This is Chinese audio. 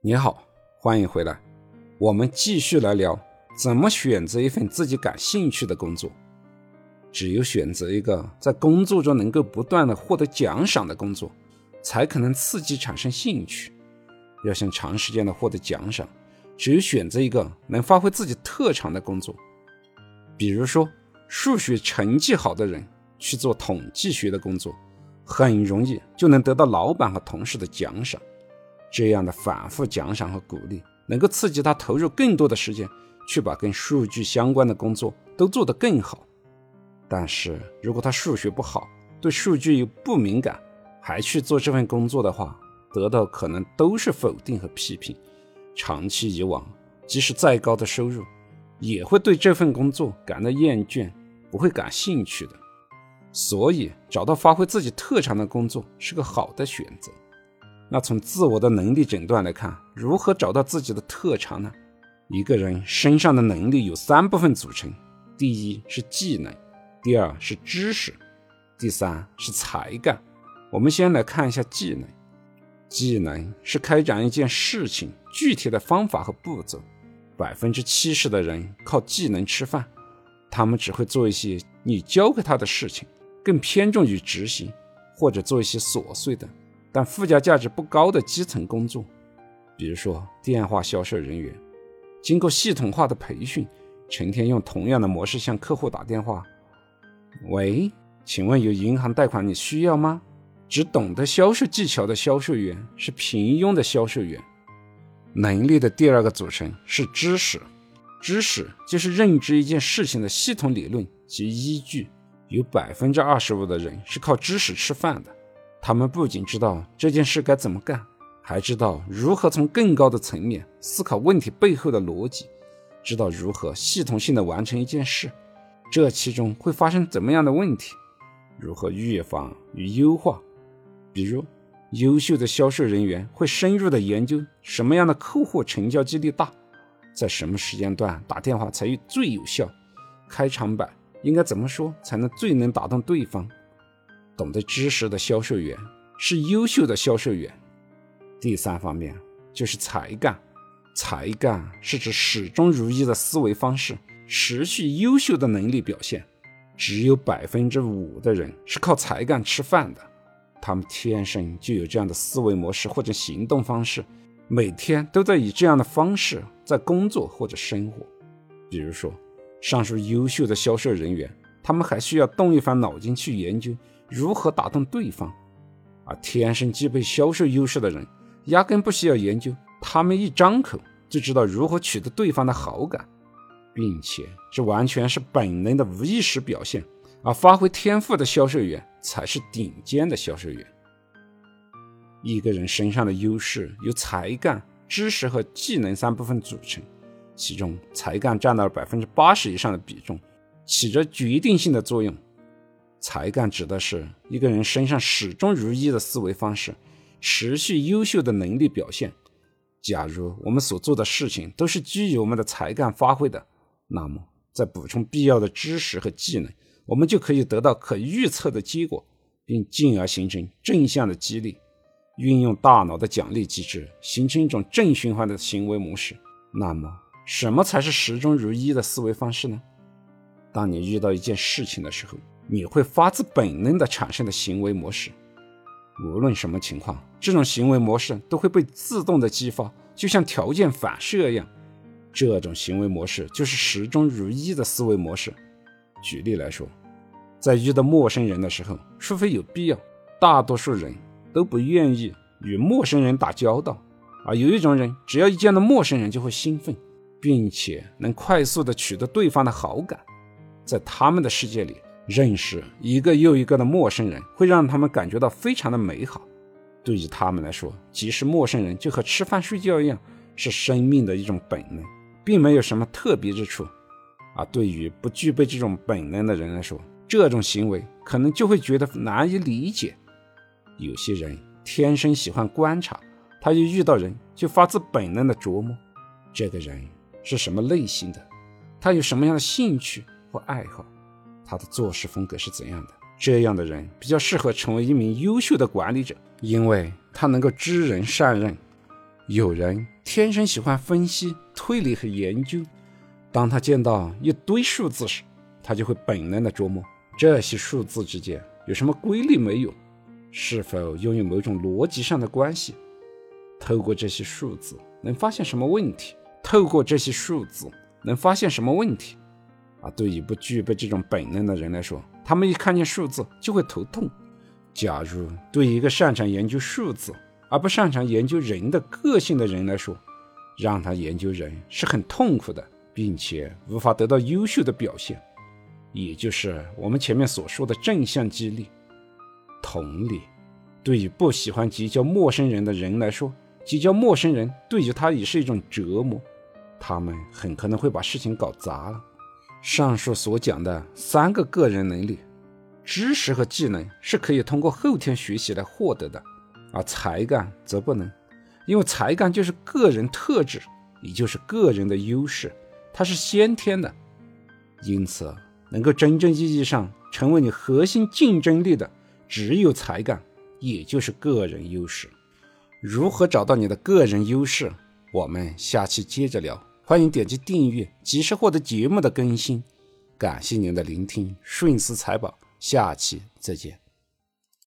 你好，欢迎回来。我们继续来聊怎么选择一份自己感兴趣的工作。只有选择一个在工作中能够不断的获得奖赏的工作，才可能刺激产生兴趣。要想长时间的获得奖赏，只有选择一个能发挥自己特长的工作。比如说，数学成绩好的人去做统计学的工作，很容易就能得到老板和同事的奖赏。这样的反复奖赏和鼓励，能够刺激他投入更多的时间，去把跟数据相关的工作都做得更好。但是如果他数学不好，对数据又不敏感，还去做这份工作的话，得到可能都是否定和批评。长期以往，即使再高的收入，也会对这份工作感到厌倦，不会感兴趣的。所以，找到发挥自己特长的工作是个好的选择。那从自我的能力诊断来看，如何找到自己的特长呢？一个人身上的能力有三部分组成：第一是技能，第二是知识，第三是才干。我们先来看一下技能。技能是开展一件事情具体的方法和步骤。百分之七十的人靠技能吃饭，他们只会做一些你教给他的事情，更偏重于执行，或者做一些琐碎的。但附加价值不高的基层工作，比如说电话销售人员，经过系统化的培训，成天用同样的模式向客户打电话。喂，请问有银行贷款你需要吗？只懂得销售技巧的销售员是平庸的销售员。能力的第二个组成是知识，知识就是认知一件事情的系统理论及依据。有百分之二十五的人是靠知识吃饭的。他们不仅知道这件事该怎么干，还知道如何从更高的层面思考问题背后的逻辑，知道如何系统性的完成一件事，这其中会发生怎么样的问题，如何预防与优化。比如，优秀的销售人员会深入的研究什么样的客户成交几率大，在什么时间段打电话才最有效，开场白应该怎么说才能最能打动对方。懂得知识的销售员是优秀的销售员。第三方面就是才干，才干是指始终如一的思维方式，持续优秀的能力表现。只有百分之五的人是靠才干吃饭的，他们天生就有这样的思维模式或者行动方式，每天都在以这样的方式在工作或者生活。比如说，上述优秀的销售人员，他们还需要动一番脑筋去研究。如何打动对方？而天生具备销售优势的人，压根不需要研究，他们一张口就知道如何取得对方的好感，并且这完全是本能的无意识表现。而发挥天赋的销售员才是顶尖的销售员。一个人身上的优势由才干、知识和技能三部分组成，其中才干占到了百分之八十以上的比重，起着决定性的作用。才干指的是一个人身上始终如一的思维方式，持续优秀的能力表现。假如我们所做的事情都是基于我们的才干发挥的，那么在补充必要的知识和技能，我们就可以得到可预测的结果，并进而形成正向的激励。运用大脑的奖励机制，形成一种正循环的行为模式。那么，什么才是始终如一的思维方式呢？当你遇到一件事情的时候。你会发自本能的产生的行为模式，无论什么情况，这种行为模式都会被自动的激发，就像条件反射一样。这种行为模式就是始终如一的思维模式。举例来说，在遇到陌生人的时候，除非有必要，大多数人都不愿意与陌生人打交道。而有一种人，只要一见到陌生人就会兴奋，并且能快速的取得对方的好感，在他们的世界里。认识一个又一个的陌生人，会让他们感觉到非常的美好。对于他们来说，即使陌生人就和吃饭睡觉一样，是生命的一种本能，并没有什么特别之处。而对于不具备这种本能的人来说，这种行为可能就会觉得难以理解。有些人天生喜欢观察，他一遇到人就发自本能的琢磨这个人是什么类型的，他有什么样的兴趣或爱好。他的做事风格是怎样的？这样的人比较适合成为一名优秀的管理者，因为他能够知人善任。有人天生喜欢分析、推理和研究，当他见到一堆数字时，他就会本能地琢磨这些数字之间有什么规律没有，是否拥有某种逻辑上的关系。透过这些数字能发现什么问题？透过这些数字能发现什么问题？啊，对于不具备这种本能的人来说，他们一看见数字就会头痛。假如对一个擅长研究数字而不擅长研究人的个性的人来说，让他研究人是很痛苦的，并且无法得到优秀的表现，也就是我们前面所说的正向激励。同理，对于不喜欢结交陌生人的人来说，结交陌生人对于他也是一种折磨，他们很可能会把事情搞砸了。上述所讲的三个个人能力、知识和技能是可以通过后天学习来获得的，而才干则不能，因为才干就是个人特质，也就是个人的优势，它是先天的。因此，能够真正意义上成为你核心竞争力的，只有才干，也就是个人优势。如何找到你的个人优势？我们下期接着聊。欢迎点击订阅，及时获得节目的更新。感谢您的聆听，顺思财宝，下期再见。